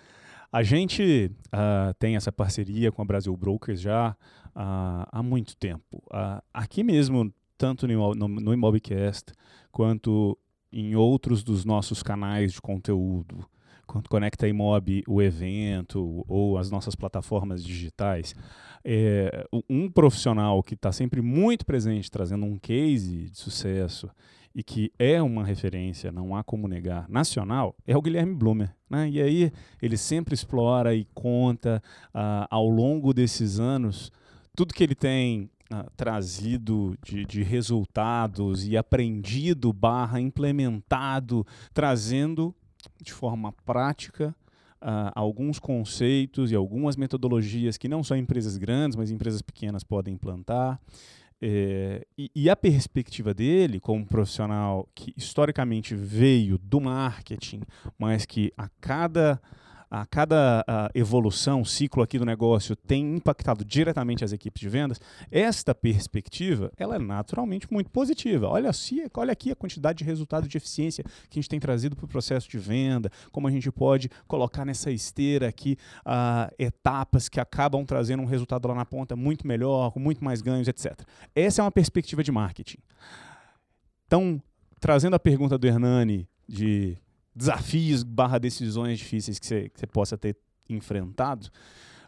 A gente uh, tem essa parceria com a Brasil Brokers já uh, há muito tempo. Uh, aqui mesmo, tanto no, no, no Imobcast quanto em outros dos nossos canais de conteúdo, Conecta Imob, o evento ou as nossas plataformas digitais, é, um profissional que está sempre muito presente, trazendo um case de sucesso e que é uma referência, não há como negar, nacional, é o Guilherme Blumer. Né? E aí ele sempre explora e conta uh, ao longo desses anos tudo que ele tem uh, trazido de, de, resultados e aprendido barra implementado, trazendo de forma prática uh, alguns conceitos e algumas metodologias que não só empresas grandes, mas empresas pequenas podem implantar. É, e, e, a perspectiva dele, como profissional que historicamente veio do marketing, mas que a cada a cada a evolução, ciclo aqui do negócio tem impactado diretamente as equipes de vendas, esta perspectiva ela é naturalmente muito positiva. Olha, se, olha aqui a quantidade de resultado de eficiência que a gente tem trazido para o processo de venda, como a gente pode colocar nessa esteira aqui uh, etapas que acabam trazendo um resultado lá na ponta muito melhor, com muito mais ganhos, etc. Essa é uma perspectiva de marketing. Então, trazendo a pergunta do Hernani de desafios barra decisões difíceis que você, que você possa ter enfrentado,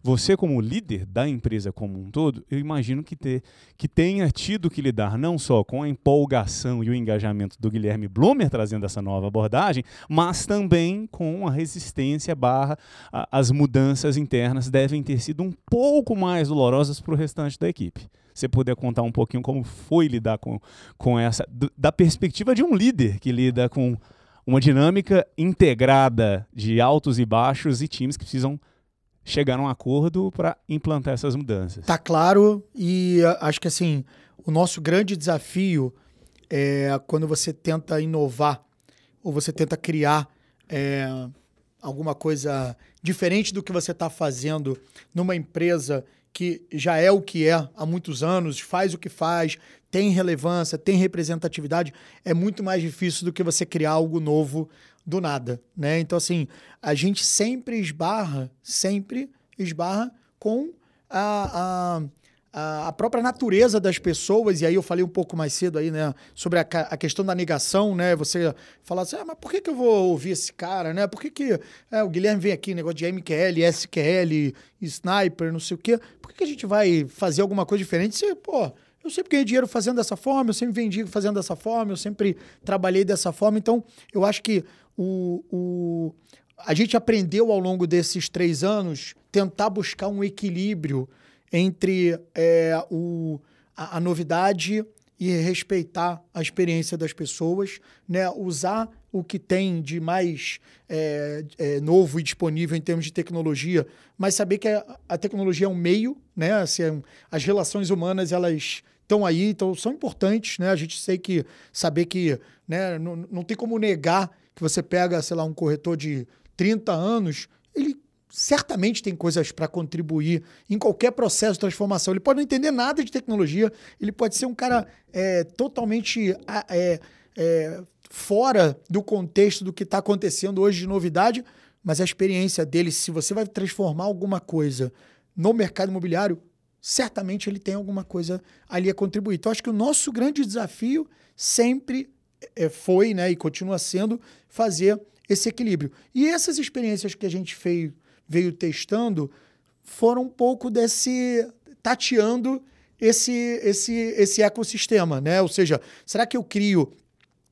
você como líder da empresa como um todo, eu imagino que, ter, que tenha tido que lidar não só com a empolgação e o engajamento do Guilherme Blumer trazendo essa nova abordagem, mas também com a resistência barra a, as mudanças internas devem ter sido um pouco mais dolorosas para o restante da equipe. Você puder contar um pouquinho como foi lidar com, com essa, da perspectiva de um líder que lida com uma dinâmica integrada de altos e baixos e times que precisam chegar a um acordo para implantar essas mudanças. Tá claro e acho que assim, o nosso grande desafio é quando você tenta inovar ou você tenta criar é, alguma coisa diferente do que você está fazendo numa empresa que já é o que é há muitos anos, faz o que faz, tem relevância, tem representatividade, é muito mais difícil do que você criar algo novo do nada, né? Então assim, a gente sempre esbarra, sempre esbarra com a, a a própria natureza das pessoas, e aí eu falei um pouco mais cedo aí, né, sobre a, a questão da negação, né, você falar assim, ah, mas por que, que eu vou ouvir esse cara, né, por que que é, o Guilherme vem aqui, negócio de MQL, SQL, Sniper, não sei o quê, por que, que a gente vai fazer alguma coisa diferente? Se, pô, eu sempre ganhei dinheiro fazendo dessa forma, eu sempre vendi fazendo dessa forma, eu sempre trabalhei dessa forma, então eu acho que o, o a gente aprendeu ao longo desses três anos tentar buscar um equilíbrio entre é, o, a, a, novidade e respeitar a experiência das pessoas, né? usar o que tem de mais é, é, novo e disponível em termos de tecnologia, mas saber que a, a tecnologia é um meio, né? Assim, as relações humanas elas estão aí, então são importantes, né? A gente sei que saber que né, não, não tem como negar que você pega, sei lá, um corretor de 30 anos, ele certamente tem coisas para contribuir em qualquer processo de transformação. Ele pode não entender nada de tecnologia, ele pode ser um cara é, totalmente é, é, fora do contexto do que está acontecendo hoje de novidade, mas a experiência dele, se você vai transformar alguma coisa no mercado imobiliário, certamente ele tem alguma coisa ali a contribuir. Então, acho que o nosso grande desafio sempre é, foi né, e continua sendo fazer esse equilíbrio. E essas experiências que a gente fez veio testando foram um pouco desse tateando esse esse esse ecossistema, né? Ou seja, será que eu crio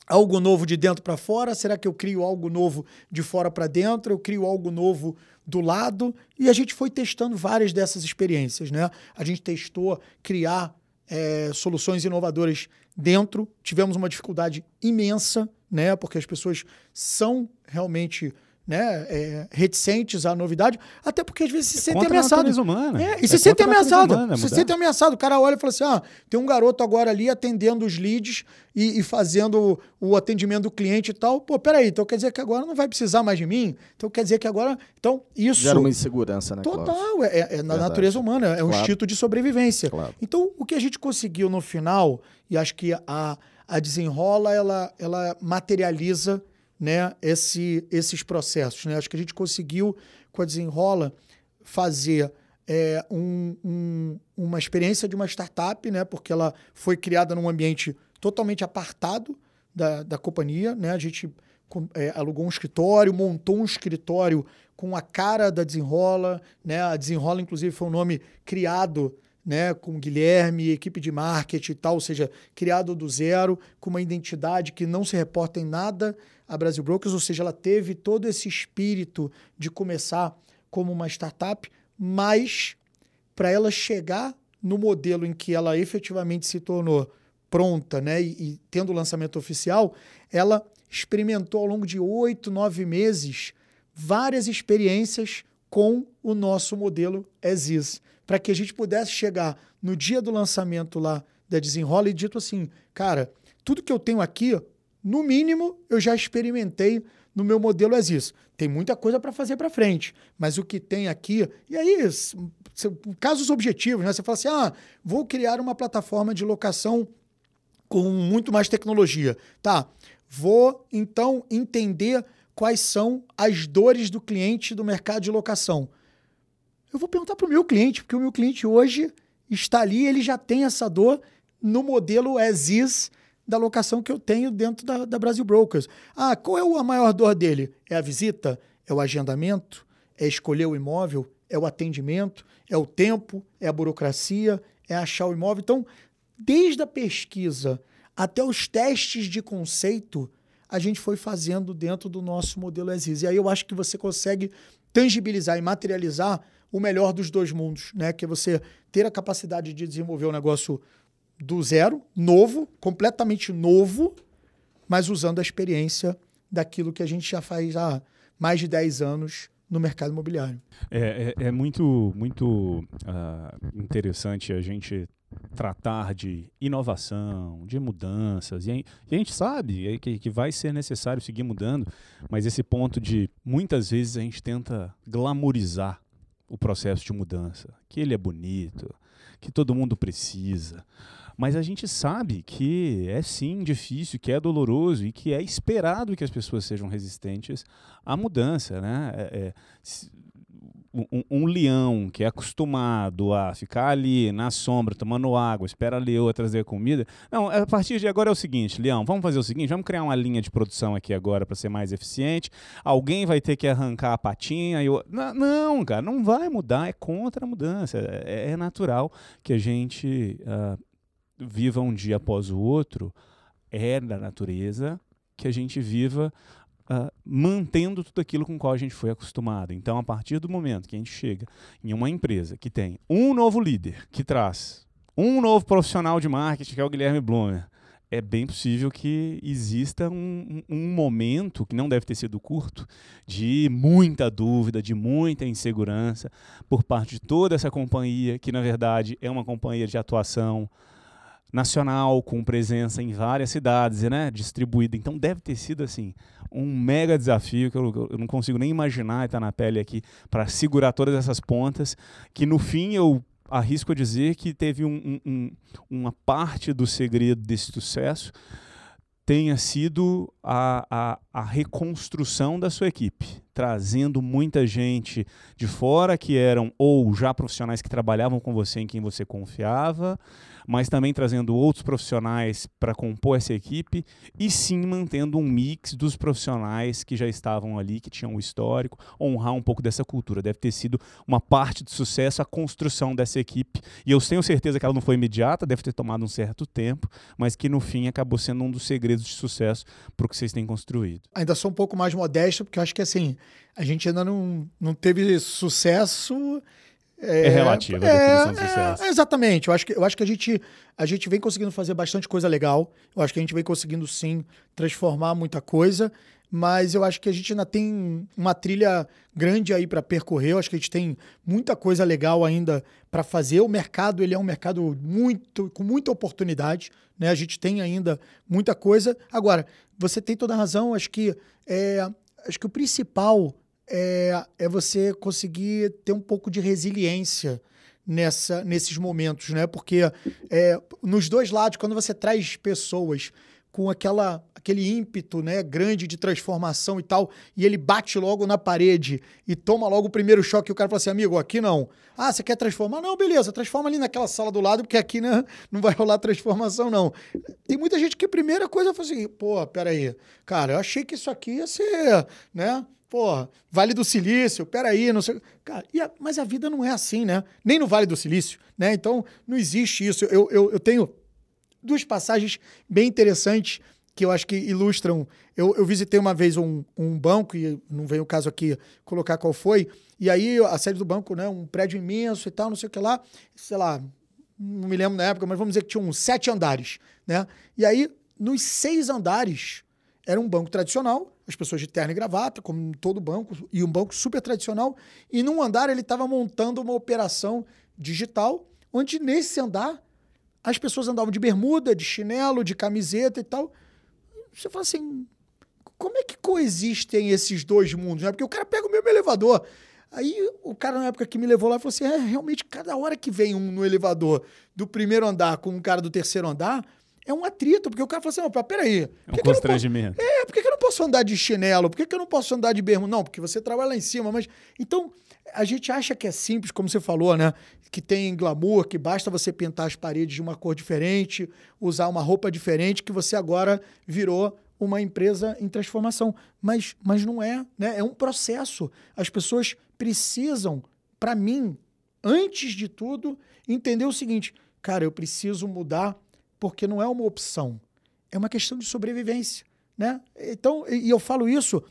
algo novo de dentro para fora? Será que eu crio algo novo de fora para dentro? Eu crio algo novo do lado? E a gente foi testando várias dessas experiências, né? A gente testou criar é, soluções inovadoras dentro. Tivemos uma dificuldade imensa, né? Porque as pessoas são realmente né, é, reticentes à novidade, até porque às vezes se é sentem ameaçados. Humana. É, e é se sentem ameaçados. Se sentem ameaçados. O cara olha e fala assim: ah, tem um garoto agora ali atendendo os leads e, e, fazendo o atendimento do cliente e tal. Pô, peraí, então quer dizer que agora não vai precisar mais de mim? Então quer dizer que agora. Então, isso. Gera uma insegurança, né? Total, é, é, na natureza humana, é um claro. instinto de sobrevivência. Claro. Então, o que a gente conseguiu no final, e acho que a, a desenrola, ela, ela materializa né, esse, esses processos. Né? Acho que a gente conseguiu, com a Desenrola, fazer é, um, um, uma experiência de uma startup, né, porque ela foi criada num ambiente totalmente apartado da, da companhia. Né? A gente é, alugou um escritório, montou um escritório com a cara da Desenrola. Né? A Desenrola, inclusive, foi um nome criado né, com Guilherme, equipe de marketing e tal, ou seja, criado do zero, com uma identidade que não se reporta em nada a Brasil Brokers, ou seja, ela teve todo esse espírito de começar como uma startup, mas para ela chegar no modelo em que ela efetivamente se tornou pronta, né, e, e tendo o lançamento oficial, ela experimentou ao longo de oito, nove meses várias experiências com o nosso modelo as para que a gente pudesse chegar no dia do lançamento lá da Desenrola e dito assim, cara, tudo que eu tenho aqui, no mínimo, eu já experimentei no meu modelo as Tem muita coisa para fazer para frente, mas o que tem aqui, e aí, casos objetivos, né? Você fala assim: "Ah, vou criar uma plataforma de locação com muito mais tecnologia". Tá. Vou então entender quais são as dores do cliente do mercado de locação. Eu vou perguntar para o meu cliente, porque o meu cliente hoje está ali, ele já tem essa dor no modelo as is da locação que eu tenho dentro da, da Brasil Brokers. Ah, qual é a maior dor dele? É a visita? É o agendamento? É escolher o imóvel? é o atendimento, é o tempo, é a burocracia, é achar o imóvel. Então, desde a pesquisa até os testes de conceito, a gente foi fazendo dentro do nosso modelo Aziz. E aí eu acho que você consegue tangibilizar e materializar o melhor dos dois mundos, né? Que é você ter a capacidade de desenvolver um negócio do zero, novo, completamente novo, mas usando a experiência daquilo que a gente já faz há mais de 10 anos no mercado imobiliário. É, é, é muito, muito uh, interessante a gente tratar de inovação, de mudanças, e a, gente sabe que, que vai ser necessário seguir mudando, mas esse ponto de muitas vezes a gente tenta glamorizar o processo de mudança, que ele é bonito, que todo mundo precisa. Mas a gente sabe que é sim difícil, que é doloroso e que é esperado que as pessoas sejam resistentes à mudança. Né? É, é, um, um, leão que é acostumado a ficar ali na sombra, tomando água, espera a leoa trazer comida. Não, a partir de agora é o seguinte, leão, vamos fazer o seguinte, vamos criar uma linha de produção aqui agora para ser mais eficiente. Alguém vai ter que arrancar a patinha. Não, não, cara, não vai mudar, é contra a mudança. É, é natural que a gente uh, viva um dia após o outro. É da natureza que a gente viva uh, mantendo tudo aquilo com o qual a gente foi acostumado. Então, a partir do momento que a gente chega em uma empresa que tem um novo líder que traz um novo profissional de marketing, que é o Guilherme Blumer, é bem possível que exista um, um, momento, que não deve ter sido curto, de muita dúvida, de muita insegurança por parte de toda essa companhia, que na verdade é uma companhia de atuação nacional, com presença em várias cidades, né, distribuída. Então deve ter sido assim um mega desafio que eu, eu não consigo nem imaginar estar na pele aqui para segurar todas essas pontas, que no fim eu arrisco a dizer que teve um, um, uma parte do segredo desse sucesso tenha sido a, a, a, reconstrução da sua equipe, trazendo muita gente de fora que eram ou já profissionais que trabalhavam com você em quem você confiava, mas também trazendo outros profissionais para compor essa equipe e sim mantendo um mix dos profissionais que já estavam ali, que tinham o histórico, honrar um pouco dessa cultura. Deve ter sido uma parte do sucesso a construção dessa equipe. E eu tenho certeza que ela não foi imediata, deve ter tomado um certo tempo, mas que no fim acabou sendo um dos segredos de sucesso para o que vocês têm construído. Ainda sou um pouco mais modesto, porque eu acho que assim, a gente ainda não, não teve sucesso é, é relativa a definição de sucesso. É, exatamente. Eu acho, que, eu acho que a gente, a gente vem conseguindo fazer bastante coisa legal. Eu acho que a gente vem conseguindo, sim, transformar muita coisa. Mas eu acho que a gente ainda tem uma trilha grande aí para percorrer. Eu acho que a gente tem muita coisa legal ainda para fazer. O mercado ele é um mercado muito com muita oportunidade. Né? A gente tem ainda muita coisa. Agora, você tem toda a razão. Acho que, é, acho que o principal é, é você conseguir ter um pouco de resiliência nessa, nesses momentos, né? Porque é, nos dois lados, quando você traz pessoas com aquela, aquele ímpeto né, grande de transformação e tal, e ele bate logo na parede e toma logo o primeiro choque, e o cara fala assim, amigo, aqui não. Ah, você quer transformar? Não, beleza, transforma ali naquela sala do lado, porque aqui né, não vai rolar transformação, não. Tem muita gente que a primeira coisa fala assim, pô, peraí, cara, eu achei que isso aqui ia ser, né, Porra, Vale do Silício, peraí, não sei. Cara, a, mas a vida não é assim, né? Nem no Vale do Silício, né? Então, não existe isso. Eu, eu, eu tenho duas passagens bem interessantes que eu acho que ilustram. Eu, eu visitei uma vez um, um banco, e não veio o caso aqui colocar qual foi, e aí a sede do banco, né? Um prédio imenso e tal, não sei o que lá, sei lá, não me lembro na época, mas vamos dizer que tinha uns sete andares, né? E aí, nos seis andares, era um banco tradicional, as pessoas de terno e gravata, como todo banco, e um banco super tradicional. E num andar ele estava montando uma operação digital, onde nesse andar as pessoas andavam de bermuda, de chinelo, de camiseta e tal. Você fala assim, como é que coexistem esses dois mundos? Né? Porque o cara pega o mesmo elevador. Aí o cara, na época que me levou lá, falou assim: é, realmente, cada hora que vem um no elevador do primeiro andar com um cara do terceiro andar, é um atrito, porque o cara fala assim, não, peraí. É um constrangimento. Posso... É, por que eu não posso andar de chinelo? Por que eu não posso andar de bermo? Não, porque você trabalha lá em cima, mas... Então, a gente acha que é simples, como você falou, né? Que tem glamour, que basta você pintar as paredes de uma cor diferente, usar uma roupa diferente, que você agora virou uma empresa em transformação. Mas, mas não é, né? É um processo. As pessoas precisam para mim, antes de tudo, entender o seguinte: cara, eu preciso mudar porque não é uma opção, é uma questão de sobrevivência. Né? Então, e eu falo isso,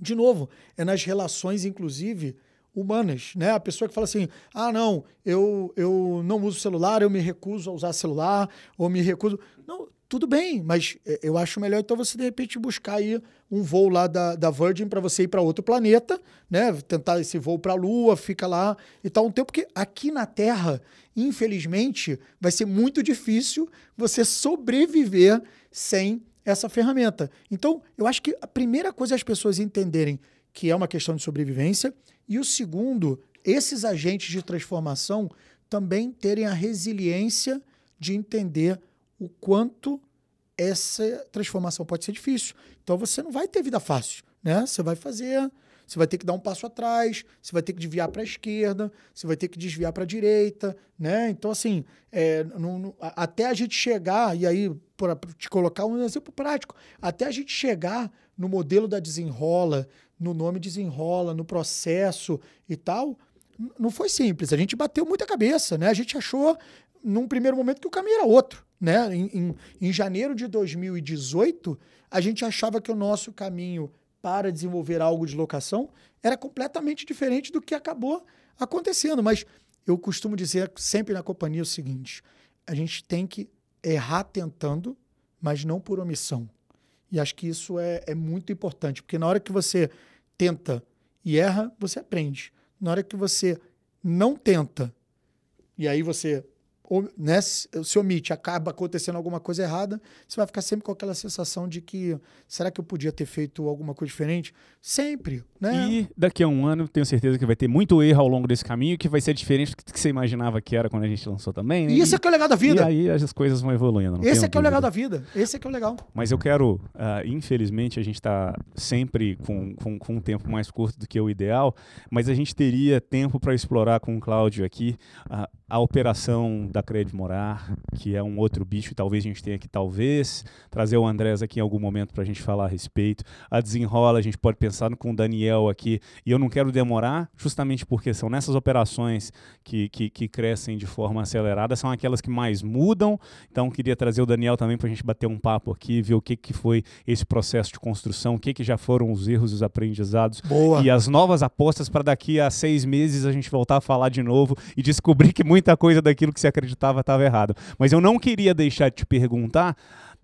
de novo, é nas relações, inclusive, humanas, né? A pessoa que fala assim, ah, não, eu, eu não uso celular, eu me recuso a usar celular, ou me recuso... Não, tudo bem, mas é, eu acho melhor então você, de repente, buscar aí um voo lá da, da Virgin para você ir para outro planeta, né? Tentar esse voo para a Lua, fica lá e tal um tempo, porque aqui na Terra, infelizmente, vai ser muito difícil você sobreviver sem essa ferramenta. Então, eu acho que a primeira coisa é as pessoas entenderem que é uma questão de sobrevivência, e o segundo, esses agentes de transformação também terem a resiliência de entender o quanto essa transformação pode ser difícil. Então você não vai ter vida fácil, né? Você vai fazer, você vai ter que dar um passo atrás, você vai ter que desviar para a esquerda, você vai ter que desviar para a direita, né? Então assim, é, no, no, até a gente chegar e aí para te colocar um exemplo prático, até a gente chegar no modelo da desenrola, no nome desenrola, no processo e tal, não foi simples. A gente bateu muita cabeça, né? A gente achou num primeiro momento que o caminho era outro. Né? Em, em, em janeiro de 2018, a gente achava que o nosso caminho para desenvolver algo de locação era completamente diferente do que acabou acontecendo. Mas eu costumo dizer sempre na companhia o seguinte: a gente tem que errar tentando, mas não por omissão. E acho que isso é, é muito importante, porque na hora que você tenta e erra, você aprende. Na hora que você não tenta e aí você né, se omite, acaba acontecendo alguma coisa errada, você vai ficar sempre com aquela sensação de que será que eu podia ter feito alguma coisa diferente? Sempre, né? E daqui a um ano, tenho certeza que vai ter muito erro ao longo desse caminho, que vai ser diferente do que você imaginava que era quando a gente lançou também. Né? E esse é que é o legal da vida. E aí as coisas vão evoluindo. Esse é que é o legal da vida. Esse é que é o legal. Mas eu quero, uh, infelizmente, a gente está sempre com, com, com um tempo mais curto do que o ideal, mas a gente teria tempo para explorar com o Cláudio aqui uh, a operação da Crédito Morar, que é um outro bicho, talvez a gente tenha que, talvez, trazer o Andrés aqui em algum momento para a gente falar a respeito. A Desenrola, a gente pode pensar com o Daniel aqui, e eu não quero demorar, justamente porque são nessas operações que, que, que crescem de forma acelerada, são aquelas que mais mudam, então queria trazer o Daniel também para a gente bater um papo aqui, ver o que, que foi esse processo de construção, o que, que já foram os erros e os aprendizados, Boa. e as novas apostas para daqui a seis meses a gente voltar a falar de novo e descobrir que muita coisa daquilo que se acreditava estava errado. Mas eu não queria deixar de te perguntar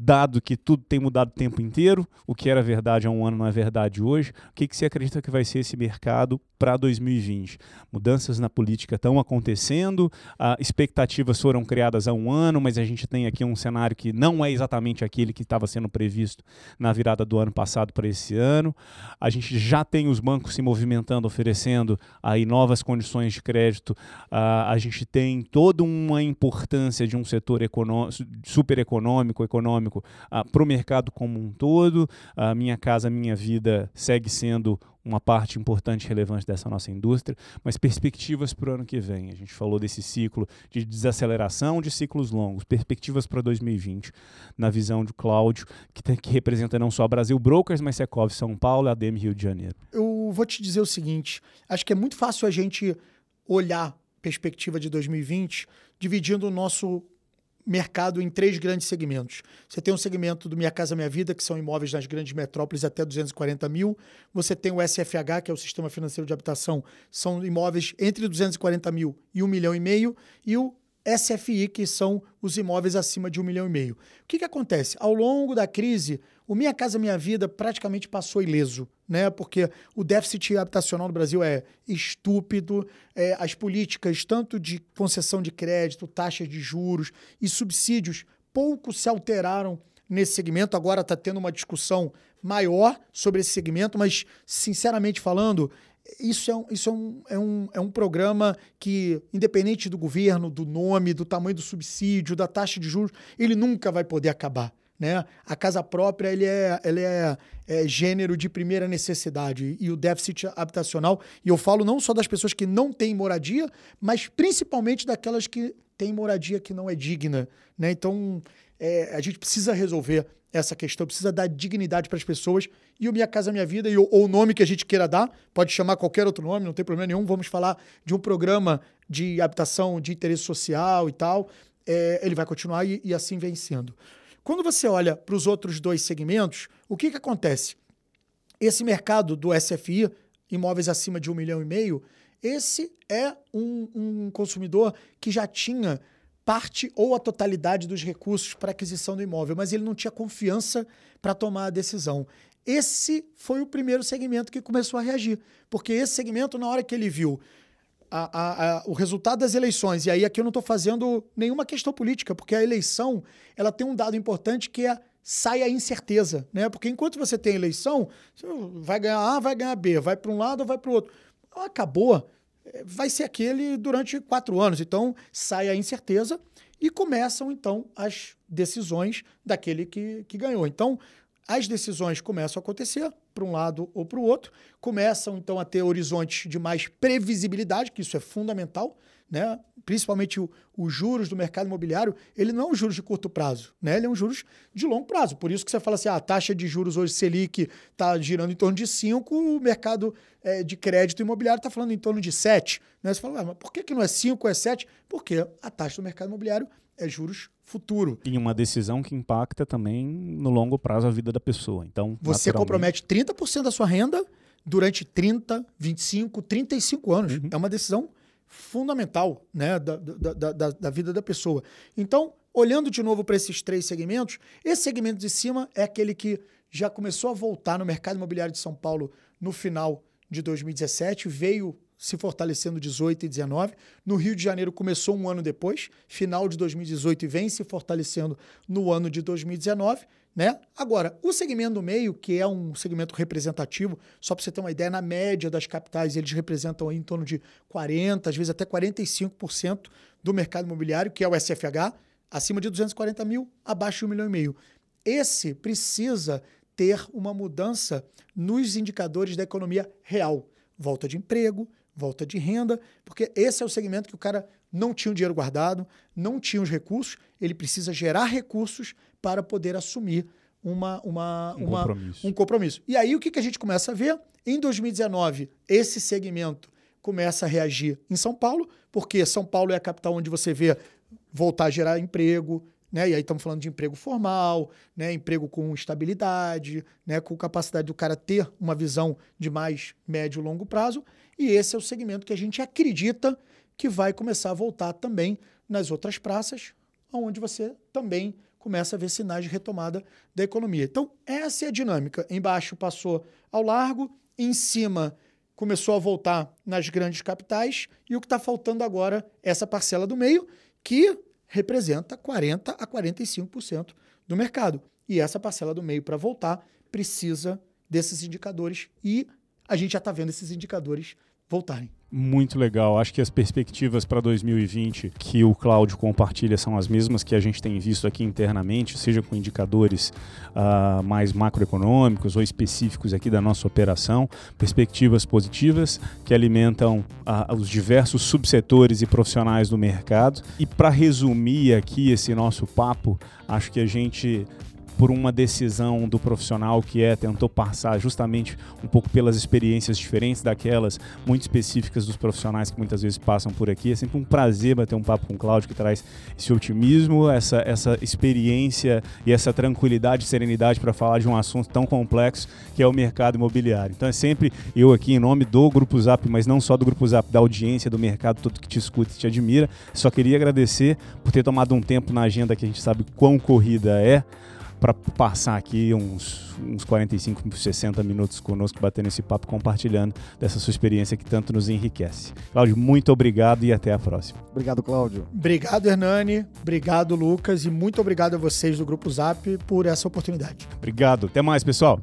dado que tudo tem mudado o tempo inteiro, o que era verdade há um ano não é verdade hoje, o que, que você acredita que vai ser esse mercado para 2020? Mudanças na política estão acontecendo, expectativas foram criadas há um ano, mas a gente tem aqui um cenário que não é exatamente aquele que estava sendo previsto na virada do ano passado para esse ano. A gente já tem os bancos se movimentando, oferecendo aí novas condições de crédito. Uh, a gente tem toda uma importância de um setor super econômico, econômico econômico ah, para o mercado como um todo. A Minha Casa Minha Vida segue sendo uma parte importante e relevante dessa nossa indústria, mas perspectivas para o ano que vem. A gente falou desse ciclo de desaceleração de ciclos longos, perspectivas para 2020, na visão de Cláudio, que, tem, que representa não só Brasil Brokers, mas Secov São Paulo e ADM Rio de Janeiro. Eu vou te dizer o seguinte: acho que é muito fácil a gente olhar perspectiva de 2020 dividindo o nosso mercado em três grandes segmentos. Você tem um segmento do Minha Casa Minha Vida, que são imóveis nas grandes metrópoles até 240 mil. Você tem o SFH, que é o Sistema Financeiro de Habitação, são imóveis entre 240 mil e 1 milhão e meio. E o SFI, que são os imóveis acima de um milhão e meio. O que, que acontece? Ao longo da crise, o Minha Casa Minha Vida praticamente passou ileso, né? Porque o déficit habitacional no Brasil é estúpido, é, as políticas, tanto de concessão de crédito, taxas de juros e subsídios, pouco se alteraram nesse segmento. Agora está tendo uma discussão maior sobre esse segmento, mas, sinceramente falando, isso, é um, isso é, um, é, um, é um programa que, independente do governo, do nome, do tamanho do subsídio, da taxa de juros, ele nunca vai poder acabar. Né? A casa própria ele é, ele é, é, gênero de primeira necessidade e o déficit habitacional, e eu falo não só das pessoas que não têm moradia, mas principalmente daquelas que tem moradia que não é digna, né? Então, é, a gente precisa resolver essa questão, precisa dar dignidade para as pessoas. E o Minha Casa Minha Vida, e, ou o nome que a gente queira dar, pode chamar qualquer outro nome, não tem problema nenhum. Vamos falar de um programa de habitação de interesse social e tal. É, ele vai continuar e, e assim vem sendo. Quando você olha para os outros dois segmentos, o que, que acontece? Esse mercado do SFI, imóveis acima de um milhão e meio, esse é um, um consumidor que já tinha parte ou a totalidade dos recursos para aquisição do imóvel, mas ele não tinha confiança para tomar a decisão. Esse foi o primeiro segmento que começou a reagir, porque esse segmento, na hora que ele viu a, a, a, o resultado das eleições, e aí aqui eu não estou fazendo nenhuma questão política, porque a eleição ela tem um dado importante que é sai a incerteza, né? Porque enquanto você tem eleição, vai ganhar A, vai ganhar B, vai para um lado ou vai para o outro. Acabou, vai ser aquele durante quatro anos. Então sai a incerteza e começam então as decisões daquele que, que ganhou. Então as decisões começam a acontecer para um lado ou para o outro, começam então a ter horizontes de mais previsibilidade, que isso é fundamental, né? principalmente os juros do mercado imobiliário, ele não é um juros de curto prazo, né? ele é um juros de longo prazo. Por isso que você fala assim, ah, a taxa de juros hoje Selic está girando em torno de 5, o mercado é, de crédito imobiliário está falando em torno de 7. Né? Você fala, ah, mas por que, que não é 5 ou é 7? Porque a taxa do mercado imobiliário é juros futuro. E uma decisão que impacta também no longo prazo a vida da pessoa. Então, você compromete 30% da sua renda durante 30, 25, 35 anos. Uhum. É uma decisão fundamental né, da, da, da, da vida da pessoa. Então, olhando de novo para esses três segmentos, esse segmento de cima é aquele que já começou a voltar no mercado imobiliário de São Paulo no final de 2017, veio se fortalecendo 18 e 19. No Rio de Janeiro começou um ano depois, final de 2018 e vem se fortalecendo no ano de 2019. Né? Agora, o segmento meio, que é um segmento representativo, só para você ter uma ideia, na média das capitais, eles representam em torno de 40%, às vezes até 45% do mercado imobiliário, que é o SFH, acima de 240 mil, abaixo de 1 milhão e meio. Esse precisa ter uma mudança nos indicadores da economia real. Volta de emprego, volta de renda, porque esse é o segmento que o cara não tinha o dinheiro guardado, não tinha os recursos, ele precisa gerar recursos para poder assumir uma, uma, um, uma, compromisso. um compromisso. E aí o que, que a gente começa a ver? Em 2019, esse segmento começa a reagir em São Paulo, porque São Paulo é a capital onde você vê voltar a gerar emprego, né? E aí estamos falando de emprego formal, né? emprego com estabilidade, né? com capacidade do cara ter uma visão de mais médio e longo prazo. E esse é o segmento que a gente acredita que vai começar a voltar também nas outras praças, onde você também começa a ver sinais de retomada da economia. Então, essa é a dinâmica. Embaixo passou ao largo, em cima começou a voltar nas grandes capitais, e o que está faltando agora é essa parcela do meio, que representa 40% a 45% do mercado. E essa parcela do meio, para voltar, precisa desses indicadores e a gente já está vendo esses indicadores voltarem. Muito legal. Acho que as perspectivas para 2020 que o Cláudio compartilha são as mesmas que a gente tem visto aqui internamente, seja com indicadores uh, mais macroeconômicos ou específicos aqui da nossa operação. Perspectivas positivas que alimentam uh, os diversos subsetores e profissionais do mercado. E para resumir aqui esse nosso papo, acho que a gente por uma decisão do profissional que é tentou passar justamente um pouco pelas experiências diferentes daquelas muito específicas dos profissionais que muitas vezes passam por aqui. É sempre um prazer bater um papo com o Cláudio que traz esse otimismo, essa, essa experiência e essa tranquilidade e serenidade para falar de um assunto tão complexo que é o mercado imobiliário. Então é sempre eu aqui em nome do Grupo Zap, mas não só do Grupo Zap, da audiência, do mercado todo que te escuta e te admira. Só queria agradecer por ter tomado um tempo na agenda que a gente sabe quão corrida é para passar aqui uns, uns 45, 60 minutos conosco, batendo esse papo, compartilhando dessa sua experiência que tanto nos enriquece. Cláudio, muito obrigado e até a próxima. Obrigado, Cláudio. Obrigado, Hernani. Obrigado, Lucas. E muito obrigado a vocês do Grupo Zap por essa oportunidade. Obrigado. Até mais, pessoal.